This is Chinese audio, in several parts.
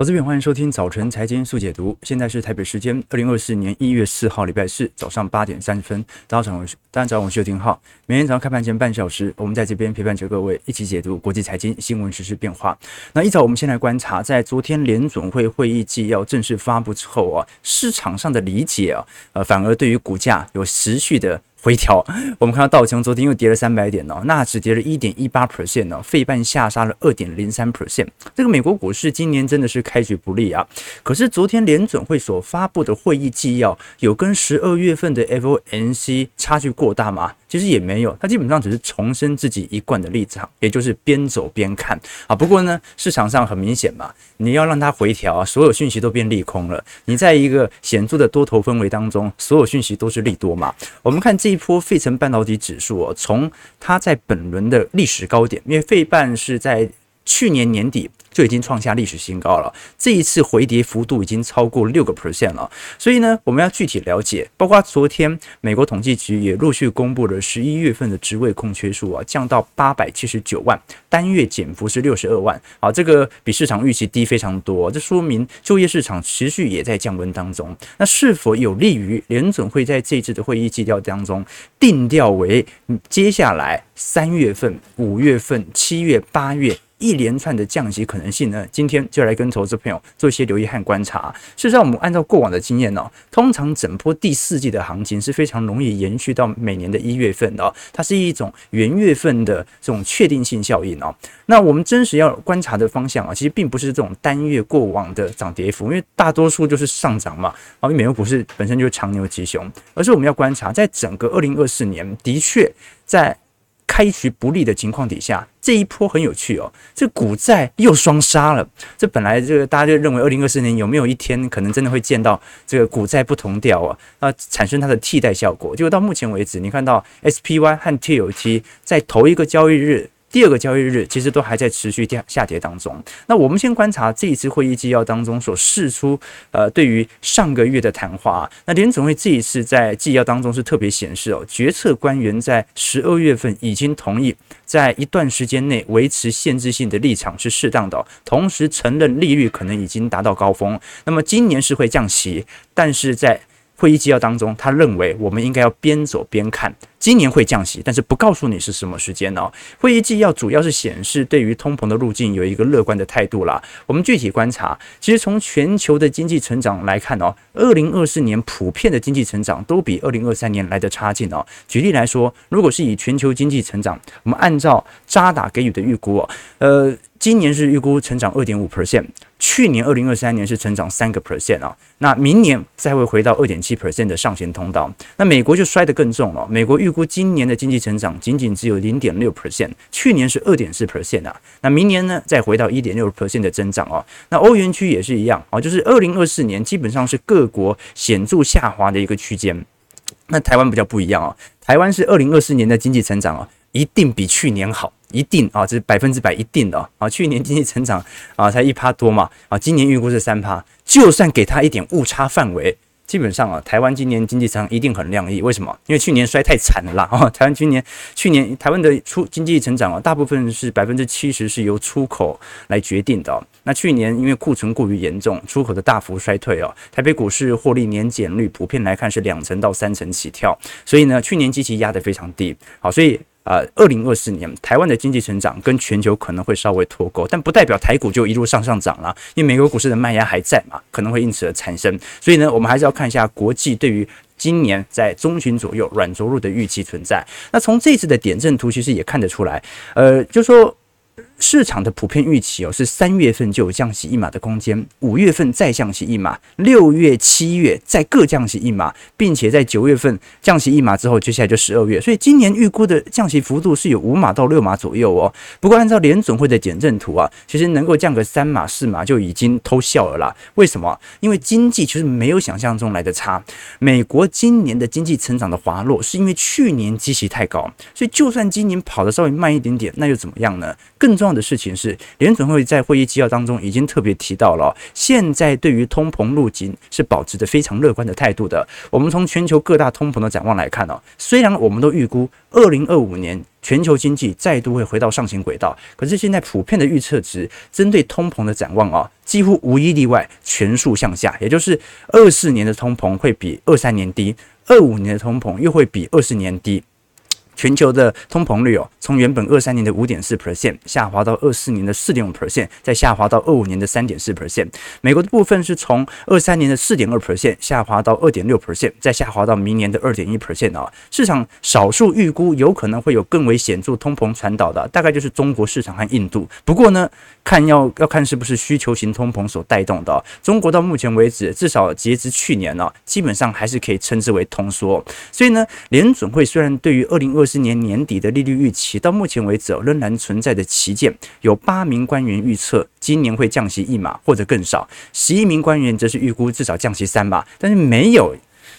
投资朋友，欢迎收听早晨财经速解读。现在是台北时间二零二四年一月四号礼拜四早上八点三十分。大家早上，大家早上我是邱廷浩。每天早上开盘前半小时，我们在这边陪伴着各位一起解读国际财经新闻、时事变化。那一早，我们先来观察，在昨天联总会会议纪要正式发布之后啊，市场上的理解啊，呃，反而对于股价有持续的。回调，我们看到道琼昨天又跌了三百点呢，纳指跌了一点一八 percent 呢，费半下杀了二点零三 percent。这个美国股市今年真的是开局不利啊。可是昨天联准会所发布的会议纪要，有跟十二月份的 FOMC 差距过大吗？其实也没有，它基本上只是重申自己一贯的立场，也就是边走边看啊。不过呢，市场上很明显嘛，你要让它回调，所有讯息都变利空了。你在一个显著的多头氛围当中，所有讯息都是利多嘛。我们看这一波费城半导体指数哦，从它在本轮的历史高点，因为费半是在去年年底。就已经创下历史新高了。这一次回跌幅度已经超过六个 percent 了。所以呢，我们要具体了解，包括昨天美国统计局也陆续公布了十一月份的职位空缺数啊，降到八百七十九万，单月减幅是六十二万。啊，这个比市场预期低非常多，这说明就业市场持续也在降温当中。那是否有利于联准会在这次的会议纪要当中定调为接下来三月份、五月份、七月、八月？一连串的降息可能性呢？今天就来跟投资朋友做一些留意和观察。事实上，我们按照过往的经验呢，通常整波第四季的行情是非常容易延续到每年的一月份的，它是一种元月份的这种确定性效应哦。那我们真实要观察的方向啊，其实并不是这种单月过往的涨跌幅，因为大多数就是上涨嘛，啊，因为美国股市本身就是长牛吉熊，而是我们要观察在整个二零二四年，的确在。开局不利的情况底下，这一波很有趣哦，这股债又双杀了。这本来这个大家就认为，二零二四年有没有一天可能真的会见到这个股债不同调啊？那，产生它的替代效果。结果到目前为止，你看到 SPY 和 TLT 在头一个交易日。第二个交易日其实都还在持续下下跌当中。那我们先观察这一次会议纪要当中所释出，呃，对于上个月的谈话。那联总会这一次在纪要当中是特别显示哦，决策官员在十二月份已经同意在一段时间内维持限制性的立场是适当的，同时承认利率可能已经达到高峰。那么今年是会降息，但是在会议纪要当中，他认为我们应该要边走边看。今年会降息，但是不告诉你是什么时间哦。会议纪要主要是显示对于通膨的路径有一个乐观的态度啦。我们具体观察，其实从全球的经济成长来看哦，二零二四年普遍的经济成长都比二零二三年来得差劲哦。举例来说，如果是以全球经济成长，我们按照渣打给予的预估哦，呃。今年是预估成长二点五 percent，去年二零二三年是成长三个 percent 啊，那明年再会回到二点七 percent 的上行通道。那美国就摔得更重了，美国预估今年的经济成长仅仅只有零点六 percent，去年是二点四 percent 啊，那明年呢再回到一点六 percent 的增长哦。那欧元区也是一样啊，就是二零二四年基本上是各国显著下滑的一个区间。那台湾比较不一样啊，台湾是二零二四年的经济成长啊，一定比去年好。一定啊，这是百分之百一定的啊！去年经济成长啊才一趴多嘛啊，今年预估是三趴，就算给他一点误差范围，基本上啊，台湾今年经济成长一定很亮丽。为什么？因为去年摔太惨了啦啊！台湾今年去年台湾的出经济成长啊，大部分是百分之七十是由出口来决定的。那去年因为库存过于严重，出口的大幅衰退哦，台北股市获利年减率普遍来看是两成到三成起跳，所以呢，去年基期压得非常低，好，所以。呃，二零二四年台湾的经济成长跟全球可能会稍微脱钩，但不代表台股就一路上上涨了，因为美国股市的卖压还在嘛，可能会因此而产生。所以呢，我们还是要看一下国际对于今年在中旬左右软着陆的预期存在。那从这次的点阵图其实也看得出来，呃，就说。市场的普遍预期哦，是三月份就有降息一码的空间，五月份再降息一码，六月、七月再各降息一码，并且在九月份降息一码之后，接下来就十二月。所以今年预估的降息幅度是有五码到六码左右哦。不过按照联准会的点阵图啊，其实能够降个三码四码就已经偷笑了啦。为什么？因为经济其实没有想象中来的差。美国今年的经济成长的滑落，是因为去年基期太高，所以就算今年跑得稍微慢一点点，那又怎么样呢？更重的事情是，联准会在会议纪要当中已经特别提到了，现在对于通膨路径是保持着非常乐观的态度的。我们从全球各大通膨的展望来看哦，虽然我们都预估二零二五年全球经济再度会回到上行轨道，可是现在普遍的预测值针对通膨的展望啊，几乎无一例外全数向下，也就是二四年的通膨会比二三年低，二五年的通膨又会比二四年低。全球的通膨率哦，从原本二三年的五点四 percent 下滑到二四年的四点五 percent，再下滑到二五年的三点四 percent。美国的部分是从二三年的四点二 percent 下滑到二点六 percent，再下滑到明年的二点一 percent 啊。市场少数预估有可能会有更为显著通膨传导的，大概就是中国市场和印度。不过呢，看要要看是不是需求型通膨所带动的。中国到目前为止，至少截至去年呢，基本上还是可以称之为通缩。所以呢，联准会虽然对于二零二十年年底的利率预期，到目前为止仍然存在的旗舰，有八名官员预测今年会降息一码或者更少，十一名官员则是预估至少降息三码，但是没有。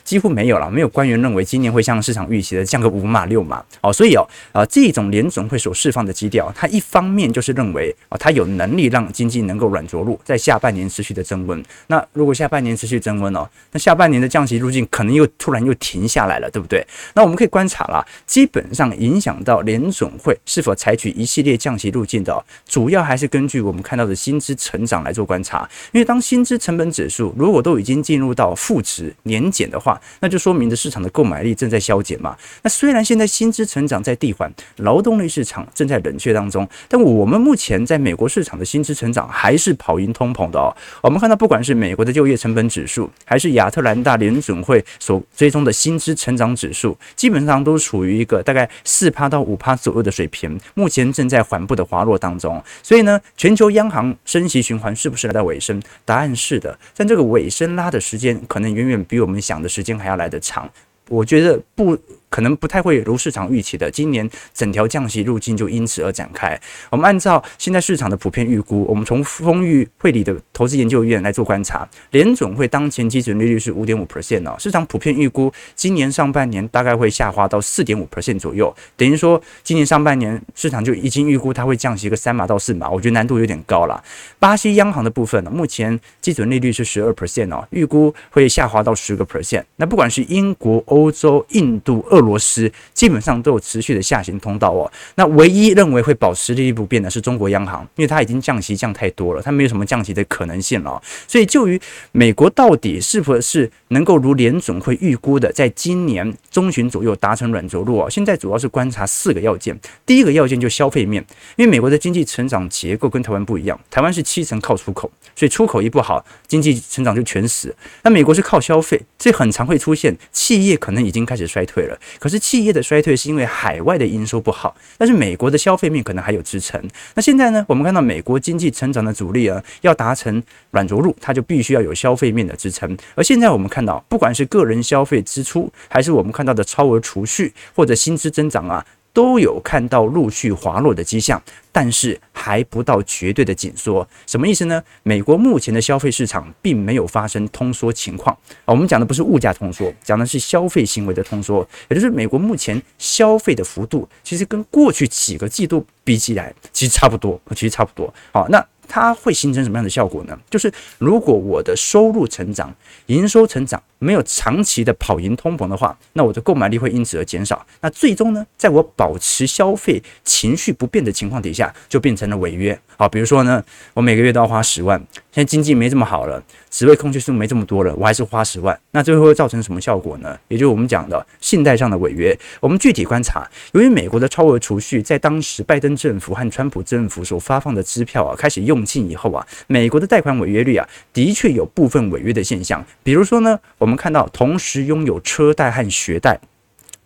几乎没有了，没有官员认为今年会像市场预期的降个五码六码哦，所以哦，啊，这种联总会所释放的基调，它一方面就是认为啊，它有能力让经济能够软着陆，在下半年持续的增温。那如果下半年持续增温哦，那下半年的降息路径可能又突然又停下来了，对不对？那我们可以观察了，基本上影响到联总会是否采取一系列降息路径的，主要还是根据我们看到的薪资成长来做观察。因为当薪资成本指数如果都已经进入到负值年减的话，那就说明着市场的购买力正在消减嘛。那虽然现在薪资成长在递缓，劳动力市场正在冷却当中，但我们目前在美国市场的薪资成长还是跑赢通膨的哦。我们看到，不管是美国的就业成本指数，还是亚特兰大联准会所追踪的薪资成长指数，基本上都处于一个大概四趴到五趴左右的水平，目前正在缓步的滑落当中。所以呢，全球央行升息循环是不是来到尾声？答案是的，但这个尾声拉的时间可能远远比我们想的时间。还要来得长，我觉得不。可能不太会如市场预期的，今年整条降息路径就因此而展开。我们按照现在市场的普遍预估，我们从丰裕汇理的投资研究院来做观察，联准会当前基准利率是五点五 percent 哦，市场普遍预估今年上半年大概会下滑到四点五 percent 左右，等于说今年上半年市场就已经预估它会降息个三码到四码，我觉得难度有点高了。巴西央行的部分呢，目前基准利率是十二 percent 哦，预估会下滑到十个 percent。那不管是英国、欧洲、印度、俄罗斯基本上都有持续的下行通道哦。那唯一认为会保持利率不变的是中国央行，因为它已经降息降太多了，它没有什么降息的可能性了。所以，就于美国到底是否是能够如联总会预估的，在今年中旬左右达成软着陆哦，现在主要是观察四个要件。第一个要件就消费面，因为美国的经济成长结构跟台湾不一样，台湾是七成靠出口，所以出口一不好，经济成长就全死。那美国是靠消费，所以很常会出现企业可能已经开始衰退了，可是。企业的衰退是因为海外的营收不好，但是美国的消费面可能还有支撑。那现在呢，我们看到美国经济成长的阻力啊，要达成软着陆，它就必须要有消费面的支撑。而现在我们看到，不管是个人消费支出，还是我们看到的超额储蓄或者薪资增长啊。都有看到陆续滑落的迹象，但是还不到绝对的紧缩。什么意思呢？美国目前的消费市场并没有发生通缩情况啊。我们讲的不是物价通缩，讲的是消费行为的通缩，也就是美国目前消费的幅度，其实跟过去几个季度比起来，其实差不多，其实差不多。好，那。它会形成什么样的效果呢？就是如果我的收入成长、营收成长没有长期的跑赢通膨的话，那我的购买力会因此而减少。那最终呢，在我保持消费情绪不变的情况底下，就变成了违约。好，比如说呢，我每个月都要花十万，现在经济没这么好了，职位空缺数没这么多了，我还是花十万，那最后会造成什么效果呢？也就是我们讲的信贷上的违约。我们具体观察，由于美国的超额储蓄在当时拜登政府和川普政府所发放的支票啊开始用。尽以后啊，美国的贷款违约率啊，的确有部分违约的现象。比如说呢，我们看到同时拥有车贷和学贷，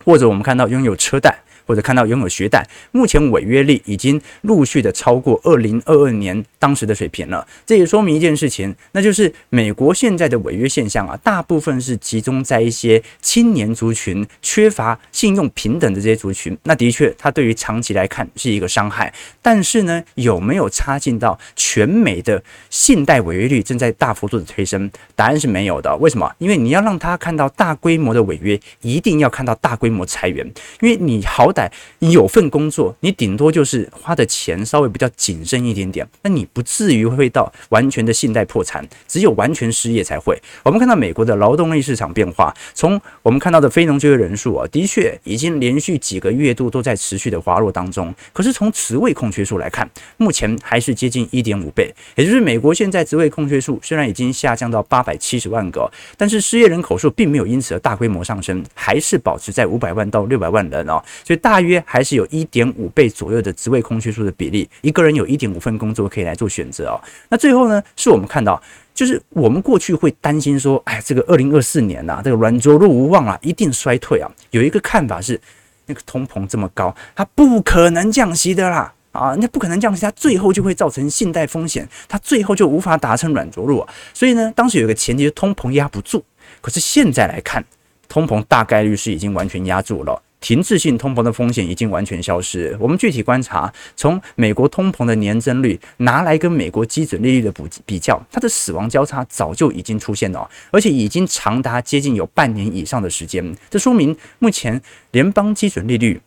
或者我们看到拥有车贷。或者看到拥有学贷，目前违约率已经陆续的超过二零二二年当时的水平了。这也说明一件事情，那就是美国现在的违约现象啊，大部分是集中在一些青年族群、缺乏信用平等的这些族群。那的确，它对于长期来看是一个伤害。但是呢，有没有插进到全美的信贷违约率正在大幅度的推升？答案是没有的。为什么？因为你要让他看到大规模的违约，一定要看到大规模裁员。因为你好。歹有份工作，你顶多就是花的钱稍微比较谨慎一点点，那你不至于会到完全的信贷破产，只有完全失业才会。我们看到美国的劳动力市场变化，从我们看到的非农就业人数啊，的确已经连续几个月度都在持续的滑落当中。可是从职位空缺数来看，目前还是接近一点五倍，也就是美国现在职位空缺数虽然已经下降到八百七十万个，但是失业人口数并没有因此而大规模上升，还是保持在五百万到六百万人哦，所以大约还是有一点五倍左右的职位空缺数的比例，一个人有一点五份工作可以来做选择哦。那最后呢，是我们看到。就是我们过去会担心说，哎，这个二零二四年呐、这个软着陆无望啊，一定衰退啊。有一个看法是，那个通膨这么高，它不可能降息的啦，啊，那不可能降息，它最后就会造成信贷风险，它最后就无法达成软着陆啊。所以呢，当时有一个前提通膨压不住，可是现在来看，通膨大概率是已经完全压住了。停滞性通膨的风险已经完全消失。我们具体观察，从美国通膨的年增率拿来跟美国基准利率的比比较，它的死亡交叉早就已经出现了，而且已经长达接近有半年以上的时间。这说明目前联邦基准利率。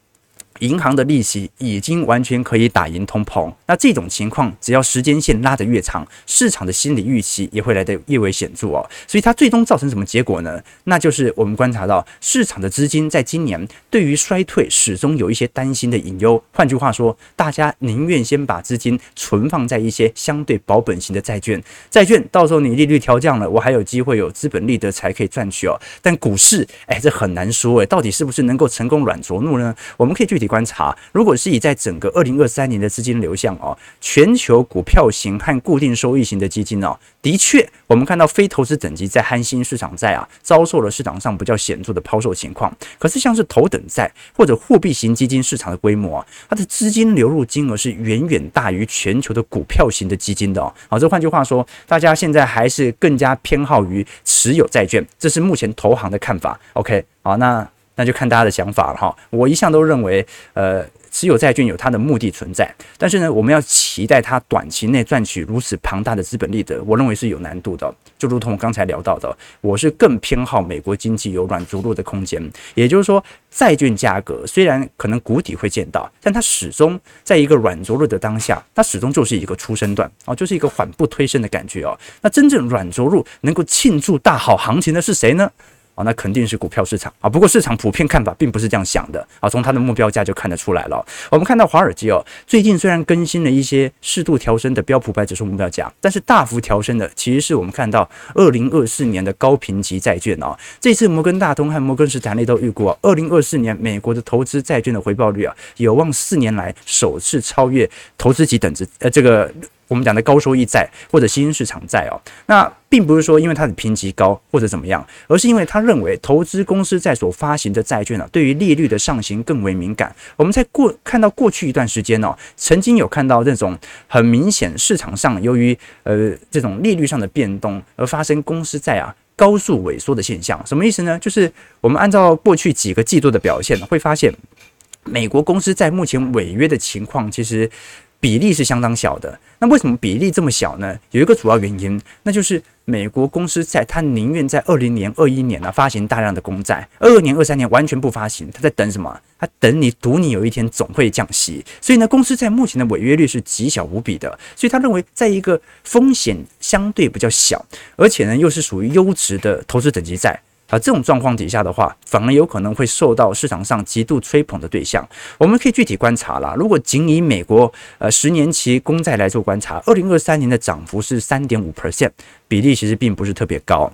银行的利息已经完全可以打赢通膨，那这种情况，只要时间线拉得越长，市场的心理预期也会来得越为显著哦。所以它最终造成什么结果呢？那就是我们观察到市场的资金在今年对于衰退始终有一些担心的隐忧。换句话说，大家宁愿先把资金存放在一些相对保本型的债券，债券到时候你利率调降了，我还有机会有资本利得才可以赚取哦。但股市，哎，这很难说诶，到底是不是能够成功软着陆呢？我们可以具体。观察，如果是以在整个二零二三年的资金流向哦，全球股票型和固定收益型的基金哦，的确，我们看到非投资等级在和新兴市场债啊，遭受了市场上比较显著的抛售情况。可是像是头等债或者货币型基金市场的规模啊，它的资金流入金额是远远大于全球的股票型的基金的哦。好，这换句话说，大家现在还是更加偏好于持有债券，这是目前投行的看法。OK，好，那。那就看大家的想法了哈。我一向都认为，呃，持有债券有它的目的存在，但是呢，我们要期待它短期内赚取如此庞大的资本利得，我认为是有难度的。就如同我刚才聊到的，我是更偏好美国经济有软着陆的空间。也就是说，债券价格虽然可能谷底会见到，但它始终在一个软着陆的当下，它始终就是一个出升段哦，就是一个缓步推升的感觉哦。那真正软着陆能够庆祝大好行情的是谁呢？啊，那肯定是股票市场啊。不过市场普遍看法并不是这样想的啊。从它的目标价就看得出来了。我们看到华尔街哦，最近虽然更新了一些适度调升的标普百指数目标价，但是大幅调升的其实是我们看到二零二四年的高评级债券哦。这次摩根大通和摩根士丹利都预估啊，二零二四年美国的投资债券的回报率啊，有望四年来首次超越投资级等值呃这个。我们讲的高收益债或者新兴市场债哦，那并不是说因为它的评级高或者怎么样，而是因为他认为投资公司在所发行的债券啊，对于利率的上行更为敏感。我们在过看到过去一段时间哦，曾经有看到这种很明显市场上由于呃这种利率上的变动而发生公司债啊高速萎缩的现象。什么意思呢？就是我们按照过去几个季度的表现会发现，美国公司债目前违约的情况其实。比例是相当小的，那为什么比例这么小呢？有一个主要原因，那就是美国公司债，它宁愿在二零年、二一年呢发行大量的公债，二二年、二三年完全不发行，它在等什么？它等你赌你有一天总会降息。所以呢，公司在目前的违约率是极小无比的，所以他认为，在一个风险相对比较小，而且呢又是属于优质的投资等级债。啊，这种状况底下的话，反而有可能会受到市场上极度吹捧的对象。我们可以具体观察啦，如果仅以美国呃十年期公债来做观察，二零二三年的涨幅是三点五 percent，比例其实并不是特别高。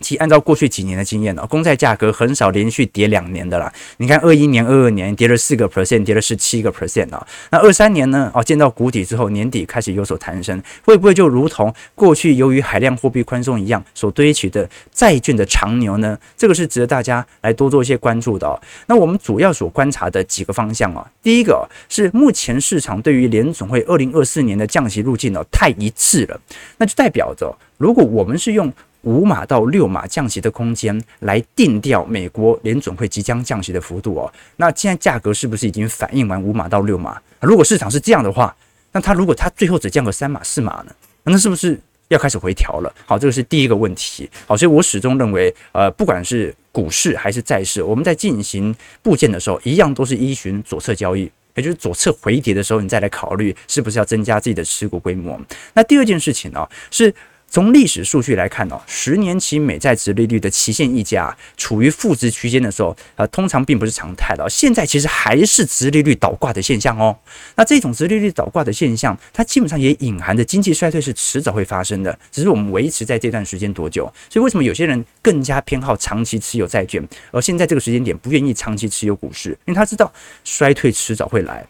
其按照过去几年的经验呢，公债价格很少连续跌两年的啦。你看，二一年、二二年跌了四个 percent，跌了十七个 percent 啊。那二三年呢？哦，见到谷底之后，年底开始有所弹升，会不会就如同过去由于海量货币宽松一样所堆起的债券的长牛呢？这个是值得大家来多做一些关注的哦。那我们主要所观察的几个方向啊，第一个是目前市场对于联总会二零二四年的降息路径呢太一致了，那就代表着如果我们是用。五码到六码降息的空间来定调美国联准会即将降息的幅度哦，那现在价格是不是已经反映完五码到六码？如果市场是这样的话，那它如果它最后只降个三码四码呢？那是不是？要开始回调了。好，这个是第一个问题。好，所以我始终认为，呃，不管是股市还是债市，我们在进行部件的时候，一样都是依循左侧交易，也就是左侧回跌的时候，你再来考虑是不是要增加自己的持股规模。那第二件事情呢、是。从历史数据来看哦，十年期美债殖利率的期限溢价处于负值区间的时候，呃，通常并不是常态的。现在其实还是殖利率倒挂的现象哦。那这种殖利率倒挂的现象，它基本上也隐含着经济衰退是迟早会发生的，只是我们维持在这段时间多久。所以为什么有些人更加偏好长期持有债券，而现在这个时间点不愿意长期持有股市？因为他知道衰退迟早会来，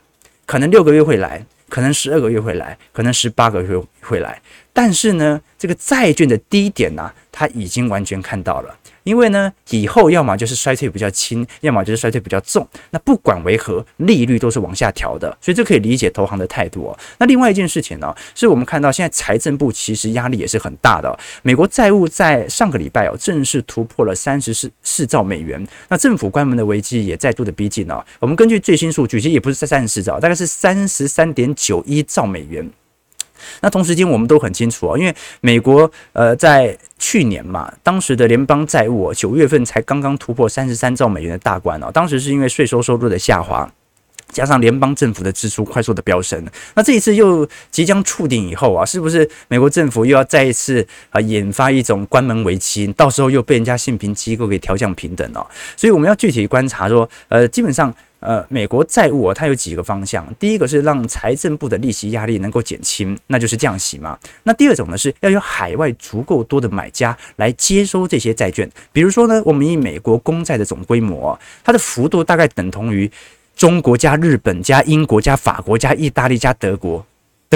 可能六个月会来，可能十二个月会来，可能十八个月会来。但是呢，这个债券的低点呢、啊，它已经完全看到了。因为呢，以后要么就是衰退比较轻，要么就是衰退比较重。那不管为何，利率都是往下调的，所以这可以理解投行的态度哦。那另外一件事情呢，是我们看到现在财政部其实压力也是很大的。美国债务在上个礼拜哦，正式突破了三十四四兆美元。那政府关门的危机也再度的逼近了。我们根据最新数据，其实也不是在三十四兆，大概是三十三点九一兆美元。那同时间，我们都很清楚啊，因为美国呃在去年嘛，当时的联邦债务九月份才刚刚突破三十三兆美元的大关哦，当时是因为税收收入的下滑，加上联邦政府的支出快速的飙升，那这一次又即将触顶以后啊，是不是美国政府又要再一次啊引发一种关门危机，到时候又被人家信评机构给调降平等哦？所以我们要具体观察说，呃，基本上。呃，美国债务啊，它有几个方向。第一个是让财政部的利息压力能够减轻，那就是降息嘛。那第二种呢，是要有海外足够多的买家来接收这些债券。比如说呢，我们以美国公债的总规模，它的幅度大概等同于中国加日本加英国加法国加意大利加德国。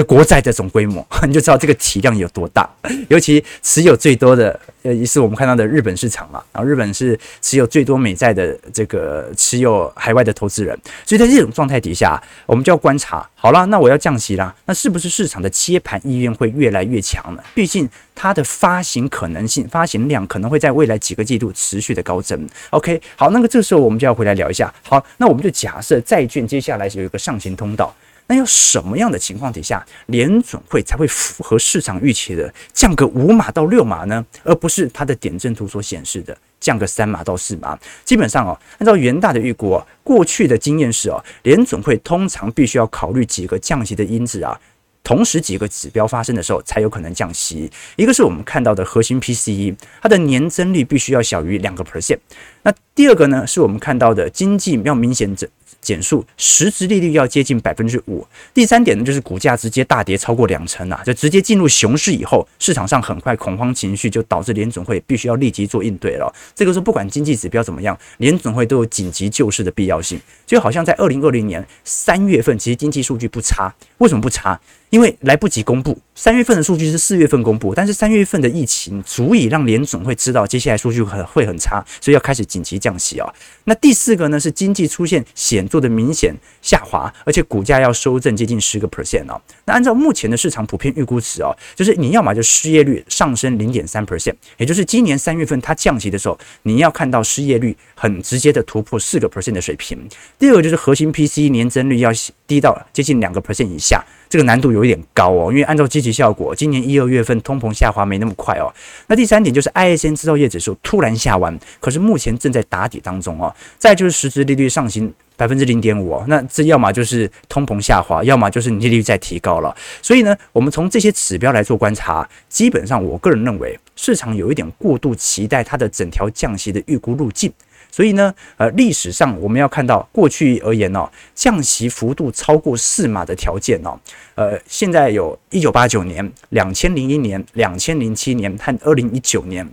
国债的总规模，你就知道这个体量有多大。尤其持有最多的，呃，也是我们看到的日本市场嘛。然后日本是持有最多美债的这个持有海外的投资人，所以在这种状态底下，我们就要观察。好了，那我要降息啦，那是不是市场的接盘意愿会越来越强呢？毕竟它的发行可能性、发行量可能会在未来几个季度持续的高增。OK，好，那个这时候我们就要回来聊一下。好，那我们就假设债券接下来有一个上行通道。那要什么样的情况底下，联准会才会符合市场预期的降个五码到六码呢？而不是它的点阵图所显示的降个三码到四码。基本上哦，按照元大的预估哦，过去的经验是哦，联准会通常必须要考虑几个降息的因子啊，同时几个指标发生的时候才有可能降息。一个是我们看到的核心 PCE，它的年增率必须要小于两个 percent。那第二个呢，是我们看到的经济要明显减。减速，实质利率要接近百分之五。第三点呢，就是股价直接大跌超过两成啊，就直接进入熊市以后，市场上很快恐慌情绪就导致联准会必须要立即做应对了。这个时候不管经济指标怎么样，联准会都有紧急救市的必要性。就好像在二零二零年三月份，其实经济数据不差，为什么不差？因为来不及公布，三月份的数据是四月份公布，但是三月份的疫情足以让联总会知道接下来数据很会很差，所以要开始紧急降息啊。那第四个呢，是经济出现显著的明显下滑，而且股价要修正接近十个 percent 哦。那按照目前的市场普遍预估值哦，就是你要么就失业率上升零点三 percent，也就是今年三月份它降息的时候，你要看到失业率很直接的突破四个 percent 的水平。第二个就是核心 P C 年增率要低到接近两个 percent 以下。这个难度有一点高哦，因为按照积极效果，今年一二月份通膨下滑没那么快哦。那第三点就是 ISM 制造业指数突然下弯，可是目前正在打底当中哦。再就是实质利率上行百分之零点五哦，那这要么就是通膨下滑，要么就是利率在提高了。所以呢，我们从这些指标来做观察，基本上我个人认为市场有一点过度期待它的整条降息的预估路径。所以呢，呃，历史上我们要看到过去而言哦，降息幅度超过四码的条件哦，呃，现在有一九八九年、两千零一年、两千零七年和二零一九年。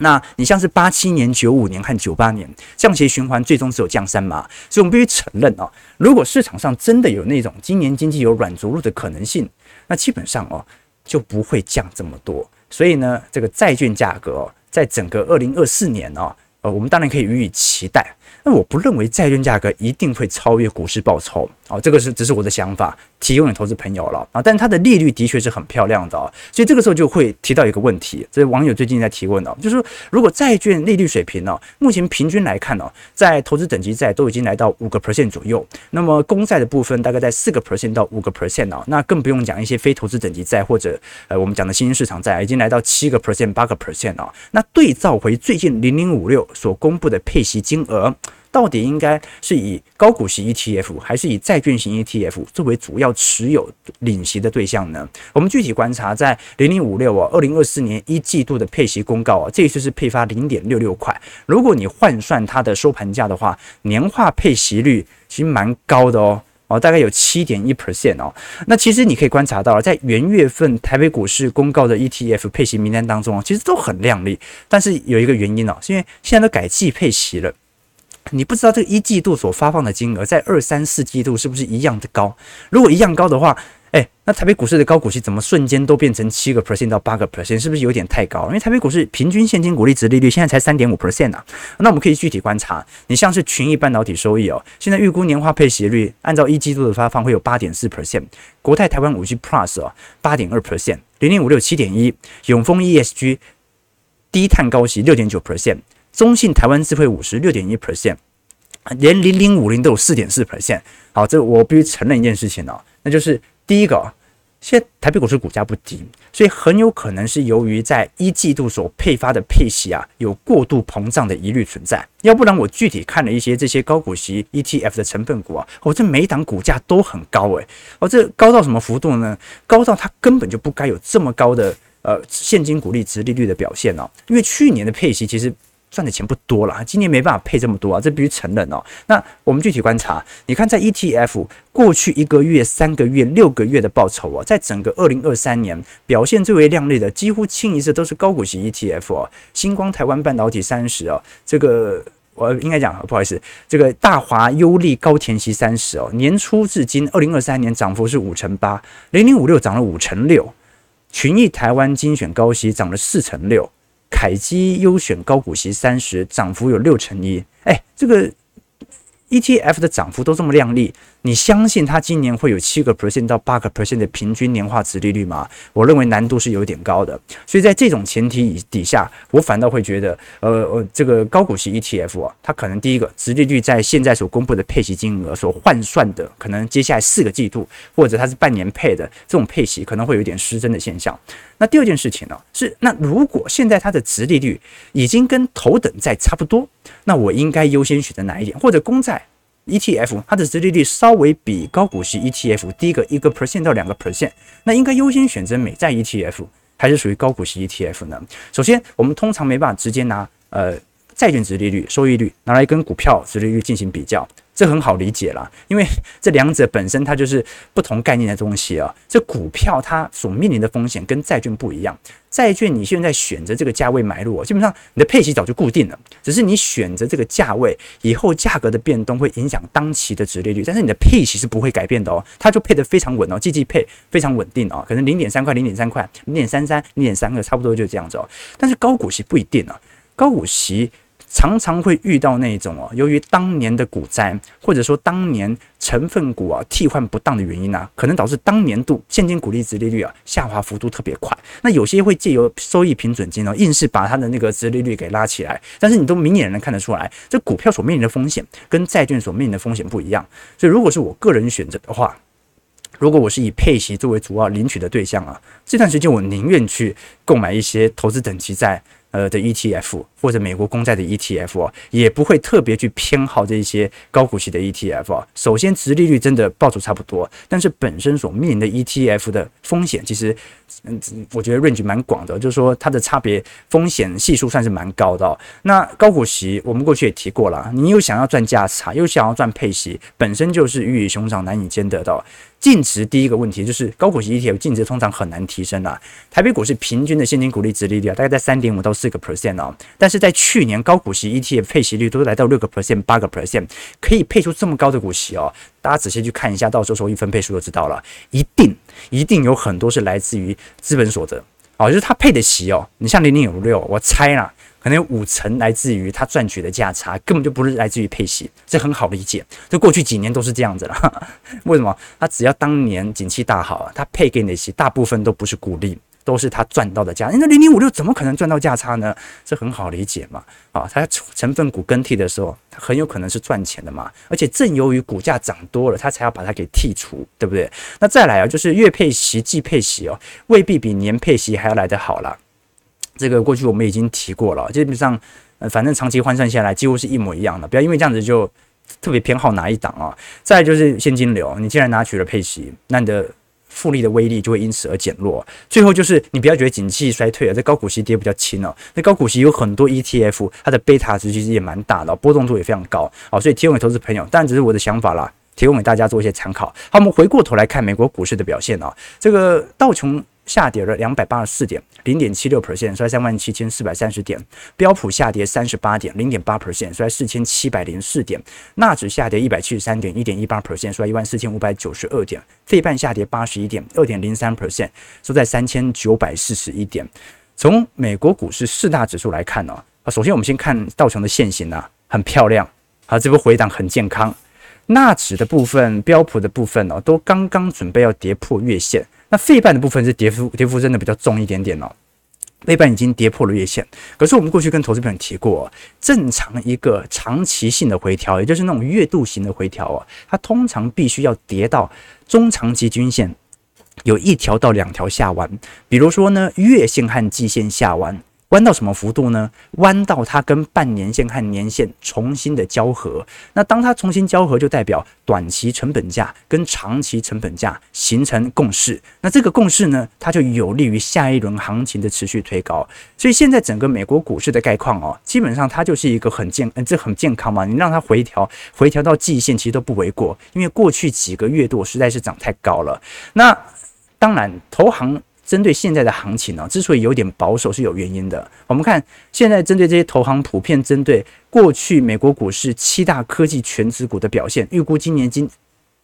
那你像是八七年、九五年和九八年降息循环，最终只有降三码。所以我们必须承认哦，如果市场上真的有那种今年经济有软着陆的可能性，那基本上哦就不会降这么多。所以呢，这个债券价格，在整个二零二四年哦。呃，我们当然可以予以期待，那我不认为债券价格一定会超越股市报酬，哦，这个是只是我的想法。提供给投资朋友了啊，但它的利率的确是很漂亮的啊，所以这个时候就会提到一个问题，这是网友最近在提问的，就是说如果债券利率水平呢，目前平均来看呢，在投资等级债都已经来到五个 percent 左右，那么公债的部分大概在四个 percent 到五个 percent 啊，那更不用讲一些非投资等级债或者呃我们讲的新兴市场债已经来到七个 percent 八个 percent 啊，那对照回最近零零五六所公布的配息金额。到底应该是以高股息 ETF 还是以债券型 ETF 作为主要持有领息的对象呢？我们具体观察，在零零五六啊，二零二四年一季度的配息公告啊，这一次是配发零点六六块。如果你换算它的收盘价的话，年化配息率其实蛮高的哦，哦，大概有七点一 percent 哦。那其实你可以观察到，在元月份台北股市公告的 ETF 配息名单当中啊，其实都很亮丽。但是有一个原因哦，是因为现在都改季配息了。你不知道这个一季度所发放的金额在二三四季度是不是一样的高？如果一样高的话，哎，那台北股市的高股息怎么瞬间都变成七个 percent 到八个 percent？是不是有点太高？因为台北股市平均现金股利殖利率现在才三点五 percent 啊。那我们可以具体观察，你像是群益半导体收益哦，现在预估年化配息率按照一季度的发放会有八点四 percent，国泰台湾五 G Plus 哦八点二 percent，零零五六七点一，永丰 ESG 低碳高息六点九 percent。中信台湾智慧五十六点一 percent，连零零五零都有四点四 percent。好，这我必须承认一件事情哦，那就是第一个，现在台北股市股价不低，所以很有可能是由于在一季度所配发的配息啊有过度膨胀的疑虑存在。要不然我具体看了一些这些高股息 ETF 的成分股啊，我、这每档股价都很高诶，哦，这高到什么幅度呢？高到它根本就不该有这么高的呃现金股利值利率的表现哦，因为去年的配息其实。赚的钱不多了，今年没办法配这么多啊，这必须承认哦。那我们具体观察，你看在 ETF 过去一个月、三个月、六个月的报酬啊，在整个二零二三年表现最为亮丽的，几乎清一色都是高股息 ETF 哦。星光台湾半导体三十哦，这个我应该讲不好意思，这个大华优利高田息三十哦，年初至今二零二三年涨幅是五成八，零零五六涨了五成六，群益台湾精选高息涨了四成六。凯基优选高股息三十，涨幅有六成一。哎，这个 ETF 的涨幅都这么亮丽。你相信它今年会有七个 percent 到八个 percent 的平均年化值利率吗？我认为难度是有点高的。所以在这种前提以底下，我反倒会觉得，呃呃，这个高股息 ETF 啊，它可能第一个值利率在现在所公布的配息金额所换算的，可能接下来四个季度或者它是半年配的这种配息，可能会有点失真的现象。那第二件事情呢，是那如果现在它的殖利率已经跟头等债差不多，那我应该优先选择哪一点？或者公债？ETF 它的殖利率稍微比高股息 ETF 低个一个 percent 到两个 percent，那应该优先选择美债 ETF 还是属于高股息 ETF 呢？首先，我们通常没办法直接拿呃债券殖利率、收益率拿来跟股票殖利率进行比较。这很好理解啦，因为这两者本身它就是不同概念的东西啊。这股票它所面临的风险跟债券不一样，债券你现在选择这个价位买入，基本上你的配息早就固定了，只是你选择这个价位以后价格的变动会影响当期的殖利率，但是你的配息是不会改变的哦，它就配得非常稳哦，季季配非常稳定哦，可能零点三块、零点三块、零点三三、零点三二，差不多就这样子哦。但是高股息不一定啊，高股息。常常会遇到那种哦，由于当年的股灾，或者说当年成分股啊替换不当的原因啊，可能导致当年度现金股利值利率啊下滑幅度特别快。那有些会借由收益平准金哦，硬是把它的那个值利率给拉起来。但是你都明眼能看得出来，这股票所面临的风险跟债券所面临的风险不一样。所以如果是我个人选择的话，如果我是以配息作为主要领取的对象啊，这段时间我宁愿去购买一些投资等级债。呃的 ETF 或者美国公债的 ETF 啊，也不会特别去偏好这些高股息的 ETF 啊。首先，殖利率真的报酬差不多，但是本身所面临的 ETF 的风险，其实嗯，我觉得 range 蛮广的，就是说它的差别风险系数算是蛮高的。那高股息我们过去也提过了，你又想要赚价差，又想要赚配息，本身就是鱼与熊掌难以兼得的。净值第一个问题就是高股息 ETF 净值通常很难提升啊。台北股市平均的现金股利殖利率啊，大概在三点五到四个 percent 哦。但是在去年高股息 ETF 配息率都来到六个 percent、八个 percent，可以配出这么高的股息哦。大家仔细去看一下，到时候收益分配数就知道了。一定一定有很多是来自于资本所得哦，就是它配的息哦。你像零零五六，我猜啦，可能有五成来自于它赚取的价差，根本就不是来自于配息，这很好理解。这过去几年都是这样子了。为什么？它只要当年景气大好，它配给你的息大部分都不是股利。都是他赚到的价，那零零五六怎么可能赚到价差呢？这很好理解嘛，啊，它成分股更替的时候，很有可能是赚钱的嘛，而且正由于股价涨多了，它才要把它给剔除，对不对？那再来啊，就是月配息、季配息哦，未必比年配息还要来得好啦。这个过去我们已经提过了，基本上，呃，反正长期换算下来，几乎是一模一样的，不要因为这样子就特别偏好哪一档啊。再就是现金流，你既然拿取了配息，那你的。复利的威力就会因此而减弱。最后就是你不要觉得景气衰退了，这高股息跌比较轻哦。那高股息有很多 ETF，它的贝塔值其实也蛮大的，波动度也非常高。好，所以提供给投资朋友，但只是我的想法啦，提供给大家做一些参考。好，我们回过头来看美国股市的表现啊，这个道琼。下跌了两百八十四点，零点七六 percent，收在三万七千四百三十点。标普下跌三十八点，零点八 percent，收在四千七百零四点。纳指下跌一百七十三点，一点一八 percent，收在一万四千五百九十二点。费半下跌八十一点，二点零三 percent，收在三千九百四十一点。从美国股市四大指数来看呢，啊，首先我们先看道琼的线型啊，很漂亮，啊，这波回档很健康。纳指的部分、标普的部分哦，都刚刚准备要跌破月线。那费半的部分是跌幅，跌幅真的比较重一点点哦。背半已经跌破了月线，可是我们过去跟投资朋友提过，正常一个长期性的回调，也就是那种月度型的回调啊，它通常必须要跌到中长期均线有一条到两条下弯，比如说呢，月线和季线下弯。弯到什么幅度呢？弯到它跟半年线和年线重新的交合。那当它重新交合，就代表短期成本价跟长期成本价形成共识。那这个共识呢，它就有利于下一轮行情的持续推高。所以现在整个美国股市的概况哦，基本上它就是一个很健，嗯，这很健康嘛。你让它回调，回调到季线其实都不为过，因为过去几个月度实在是涨太高了。那当然，投行。针对现在的行情呢、之所以有点保守是有原因的。我们看现在针对这些投行，普遍针对过去美国股市七大科技权值股的表现，预估今年今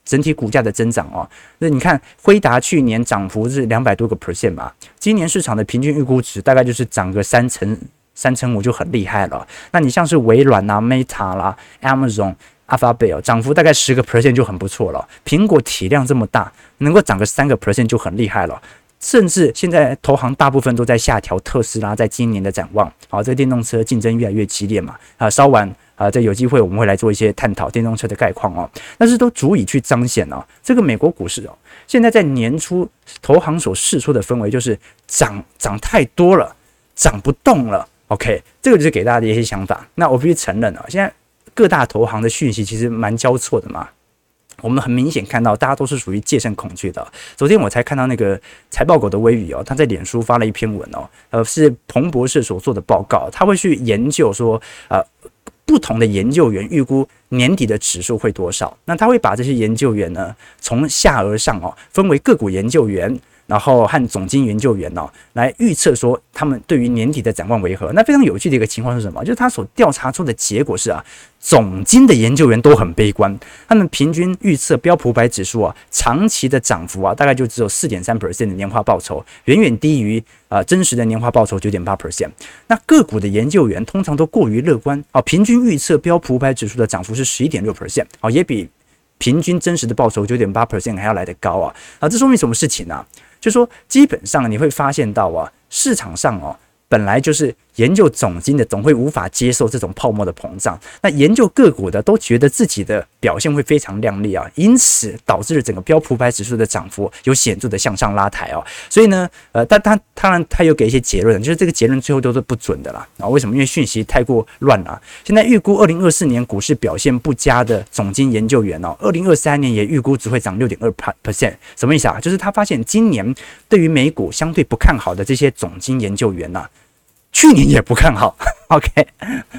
整体股价的增长哦。那你看辉达去年涨幅是两百多个 percent 嘛，今年市场的平均预估值大概就是涨个三成三成五就很厉害了。那你像是微软啦、Meta 啦、Amazon、Alphabet 涨幅大概十个 percent 就很不错了。苹果体量这么大，能够涨个三个 percent 就很厉害了。甚至现在投行大部分都在下调特斯拉在今年的展望，好，这电动车竞争越来越激烈嘛，啊，稍晚啊，这有机会我们会来做一些探讨电动车的概况哦，但是都足以去彰显哦，这个美国股市哦，现在在年初投行所释出的氛围就是涨涨太多了，涨不动了，OK，这个就是给大家的一些想法。那我必须承认啊，现在各大投行的讯息其实蛮交错的嘛。我们很明显看到，大家都是属于戒慎恐惧的。昨天我才看到那个财报狗的微语哦，他在脸书发了一篇文哦，呃，是彭博士所做的报告，他会去研究说，呃，不同的研究员预估年底的指数会多少，那他会把这些研究员呢，从下而上哦，分为个股研究员。然后和总经研究员哦，来预测说他们对于年底的展望为何？那非常有趣的一个情况是什么？就是他所调查出的结果是啊，总经的研究员都很悲观，他们平均预测标普五百指数啊，长期的涨幅啊，大概就只有四点三 percent 的年化报酬，远远低于啊真实的年化报酬九点八 percent。那个股的研究员通常都过于乐观啊，平均预测标普五百指数的涨幅是十一点六 percent 啊，也比平均真实的报酬九点八 percent 还要来得高啊啊，这说明什么事情呢？就说基本上你会发现到啊，市场上哦，本来就是。研究总经的总会无法接受这种泡沫的膨胀，那研究个股的都觉得自己的表现会非常亮丽啊，因此导致了整个标普百指数的涨幅有显著的向上拉抬哦。所以呢，呃，但他当然他有给一些结论，就是这个结论最后都是不准的啦啊。为什么？因为讯息太过乱了。现在预估二零二四年股市表现不佳的总经研究员哦，二零二三年也预估只会涨六点二 percent，什么意思啊？就是他发现今年对于美股相对不看好的这些总经研究员呐。去年也不看好，OK，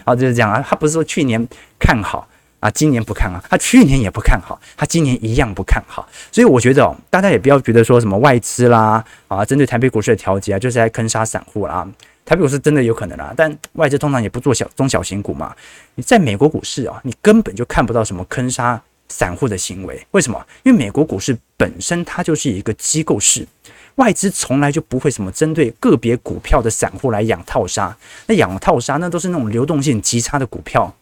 好，就是这样啊。他不是说去年看好啊，今年不看好，他去年也不看好，他今年一样不看好。所以我觉得哦，大家也不要觉得说什么外资啦啊，针对台北股市的调节啊，就是在坑杀散户啦。台北股市真的有可能啦，但外资通常也不做小中小型股嘛。你在美国股市啊，你根本就看不到什么坑杀散户的行为。为什么？因为美国股市本身它就是一个机构市。外资从来就不会什么针对个别股票的散户来养套杀，那养套杀那都是那种流动性极差的股票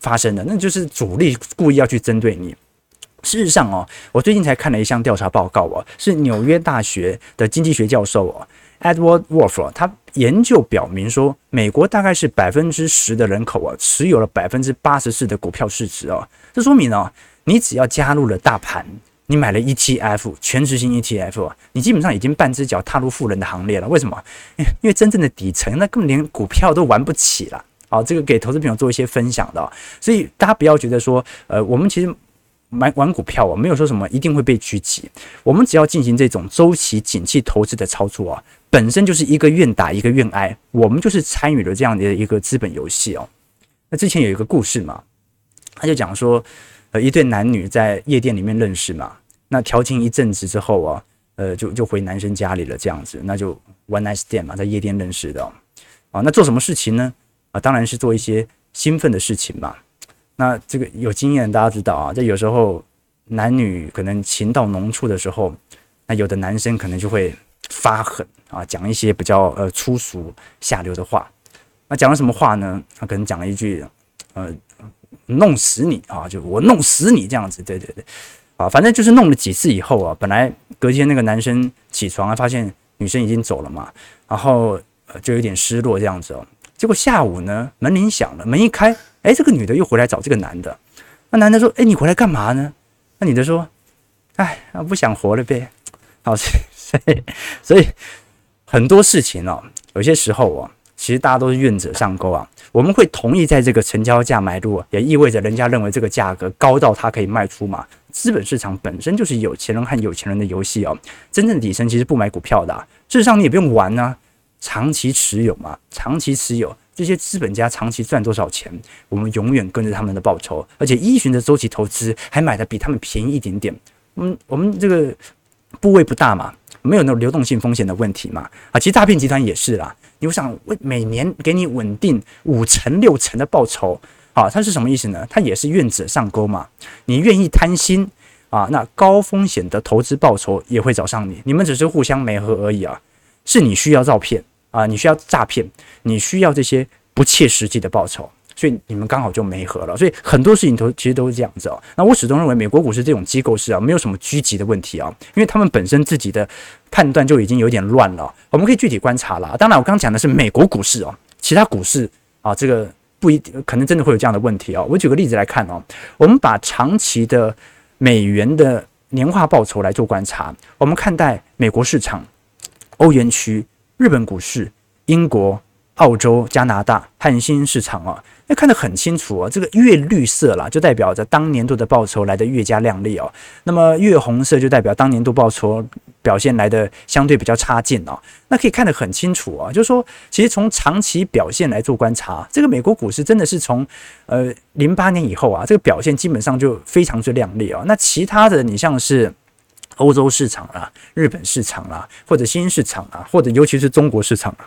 发生的，那就是主力故意要去针对你。事实上哦，我最近才看了一项调查报告哦，是纽约大学的经济学教授哦，Edward Wolf，他研究表明说，美国大概是百分之十的人口啊，持有了百分之八十四的股票市值哦，这说明哦，你只要加入了大盘。你买了 ETF 全执行 ETF，你基本上已经半只脚踏入富人的行列了。为什么？因为真正的底层那根本连股票都玩不起了。好，这个给投资朋友做一些分享的。所以大家不要觉得说，呃，我们其实买玩股票啊，没有说什么一定会被狙击。我们只要进行这种周期景气投资的操作啊，本身就是一个愿打一个愿挨。我们就是参与了这样的一个资本游戏哦。那之前有一个故事嘛，他就讲说，呃，一对男女在夜店里面认识嘛。那调情一阵子之后啊，呃，就就回男生家里了，这样子，那就 one night stand 嘛，在夜店认识的，啊，那做什么事情呢？啊，当然是做一些兴奋的事情嘛。那这个有经验，大家知道啊，这有时候男女可能情到浓处的时候，那有的男生可能就会发狠啊，讲一些比较呃粗俗下流的话。那讲了什么话呢？他可能讲了一句，呃，弄死你啊，就我弄死你这样子，对对对。啊，反正就是弄了几次以后啊，本来隔天那个男生起床啊，发现女生已经走了嘛，然后就有点失落这样子哦。结果下午呢，门铃响了，门一开，哎，这个女的又回来找这个男的。那男的说：“哎，你回来干嘛呢？”那女的说：“哎，不想活了呗。”好，所以所以很多事情哦，有些时候哦，其实大家都是愿者上钩啊。我们会同意在这个成交价买入，也意味着人家认为这个价格高到他可以卖出嘛。资本市场本身就是有钱人和有钱人的游戏哦。真正底层其实不买股票的，事实上你也不用玩呢，长期持有嘛，长期持有这些资本家长期赚多少钱，我们永远跟着他们的报酬，而且依循着周期投资，还买的比他们便宜一点点。嗯，我们这个部位不大嘛，没有那种流动性风险的问题嘛。啊，其实诈骗集团也是啦。你想为每年给你稳定五成六成的报酬，啊，它是什么意思呢？它也是愿者上钩嘛。你愿意贪心啊，那高风险的投资报酬也会找上你。你们只是互相美合而已啊。是你需要照片啊，你需要诈骗，你需要这些不切实际的报酬。所以你们刚好就没合了，所以很多事情都其实都是这样子哦。那我始终认为美国股市这种机构是啊，没有什么狙击的问题啊，因为他们本身自己的判断就已经有点乱了。我们可以具体观察了。当然，我刚刚讲的是美国股市哦，其他股市啊，这个不一定可能真的会有这样的问题哦。我举个例子来看哦，我们把长期的美元的年化报酬来做观察，我们看待美国市场、欧元区、日本股市、英国、澳洲、加拿大和新市场啊。那看得很清楚啊，这个越绿色啦，就代表着当年度的报酬来得越加亮丽哦。那么越红色就代表当年度报酬表现来得相对比较差劲哦。那可以看得很清楚啊，就是说，其实从长期表现来做观察，这个美国股市真的是从呃零八年以后啊，这个表现基本上就非常之亮丽哦。那其他的你像是欧洲市场啦、日本市场啦，或者新市场啊，或者尤其是中国市场啊。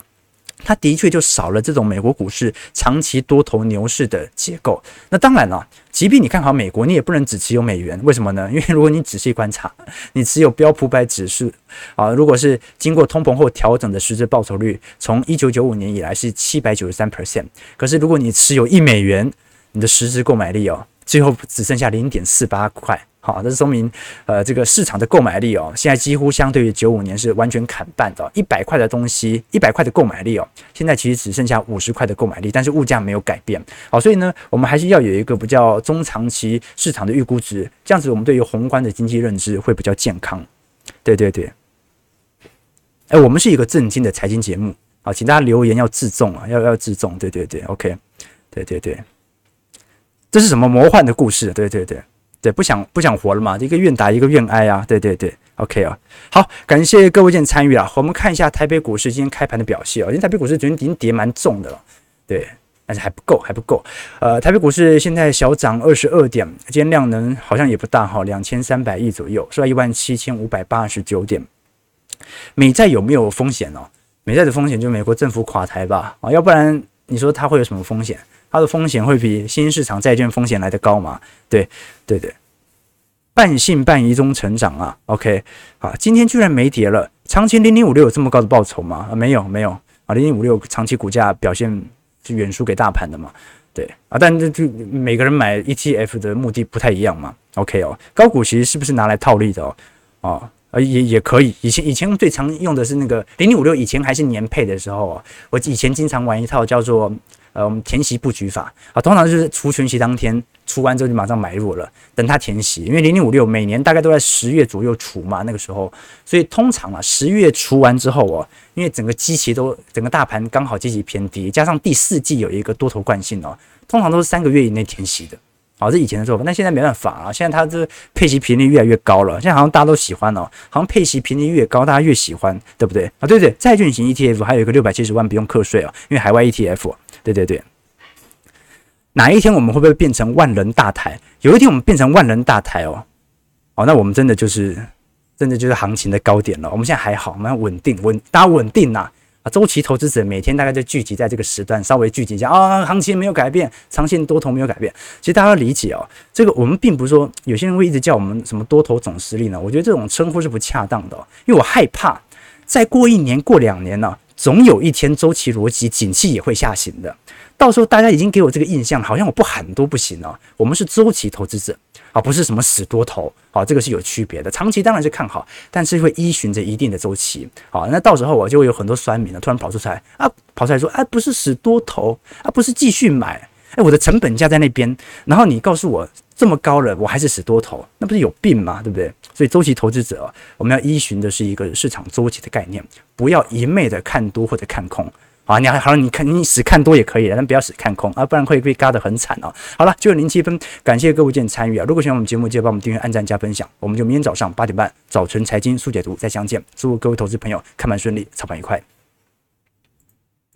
它的确就少了这种美国股市长期多头牛市的结构。那当然了，即便你看好美国，你也不能只持有美元。为什么呢？因为如果你仔细观察，你持有标普百指数啊，如果是经过通膨后调整的实质报酬率，从一九九五年以来是七百九十三 percent。可是如果你持有一美元，你的实质购买力哦，最后只剩下零点四八块。好，这说明，呃，这个市场的购买力哦，现在几乎相对于九五年是完全砍半的。一百块的东西，一百块的购买力哦，现在其实只剩下五十块的购买力，但是物价没有改变。好，所以呢，我们还是要有一个比较中长期市场的预估值，这样子我们对于宏观的经济认知会比较健康。对对对，哎，我们是一个正经的财经节目，好，请大家留言要自重啊，要要自重。对对对，OK，对对对，这是什么魔幻的故事？对对对。对，不想不想活了嘛？一个愿打一个愿挨啊！对对对，OK 啊，好，感谢各位今天参与啊。我们看一下台北股市今天开盘的表现啊，因为台北股市昨天已经跌蛮重的了，对，但是还不够，还不够。呃，台北股市现在小涨二十二点，今天量能好像也不大哈，两千三百亿左右，是吧一万七千五百八十九点。美债有没有风险呢？美债的风险就美国政府垮台吧？啊，要不然你说它会有什么风险？它的风险会比新市场债券风险来得高吗？对，对对，半信半疑中成长啊。OK，好，今天居然没跌了，长期零零五六有这么高的报酬吗？啊，没有没有啊，零零五六长期股价表现是远输给大盘的嘛。对啊，但这就每个人买 ETF 的目的不太一样嘛。OK 哦，高股息是不是拿来套利的哦？哦，呃也也可以。以前以前最常用的是那个零零五六，以前还是年配的时候，我以前经常玩一套叫做呃我们填息布局法啊，通常就是除权息当天除完之后就马上买入了，等它填息，因为零零五六每年大概都在十月左右除嘛，那个时候，所以通常啊十月除完之后哦，因为整个基期都整个大盘刚好基期偏低，加上第四季有一个多头惯性哦，通常都是三个月以内填息的。好，这以前的做法，但现在没办法啊。现在它这配息频率越来越高了，现在好像大家都喜欢哦，好像配息频率越高，大家越喜欢，对不对啊？对对，债券型 ETF 还有一个六百七十万不用课税啊，因为海外 ETF。对对对，哪一天我们会不会变成万人大台？有一天我们变成万人大台哦，哦，那我们真的就是真的就是行情的高点了。我们现在还好，我们要稳定稳，大家稳定呐。啊，周期投资者每天大概就聚集在这个时段，稍微聚集一下啊，行情没有改变，长线多头没有改变。其实大家要理解哦，这个我们并不是说有些人会一直叫我们什么多头总司令呢？我觉得这种称呼是不恰当的，因为我害怕再过一年、过两年呢，总有一天周期逻辑景气也会下行的。到时候大家已经给我这个印象，好像我不喊都不行了。我们是周期投资者。啊，不是什么死多头，好，这个是有区别的。长期当然是看好，但是会依循着一定的周期。好，那到时候我就会有很多酸民呢，突然跑出来啊，跑出来说，哎，不是死多头，啊，不是继续买，哎，我的成本价在那边，然后你告诉我这么高了，我还是死多头，那不是有病吗？对不对？所以周期投资者，我们要依循的是一个市场周期的概念，不要一昧的看多或者看空。好，你还好，你看你死看多也可以，但不要死看空啊，不然会被嘎得很惨哦。好了，九点零七分，感谢各位今天参与啊！如果喜欢我们节目，记得帮我们订阅、按赞、加分享。我们就明天早上八点半，早晨财经速解读再相见。祝各位投资朋友看盘顺利，操盘愉快。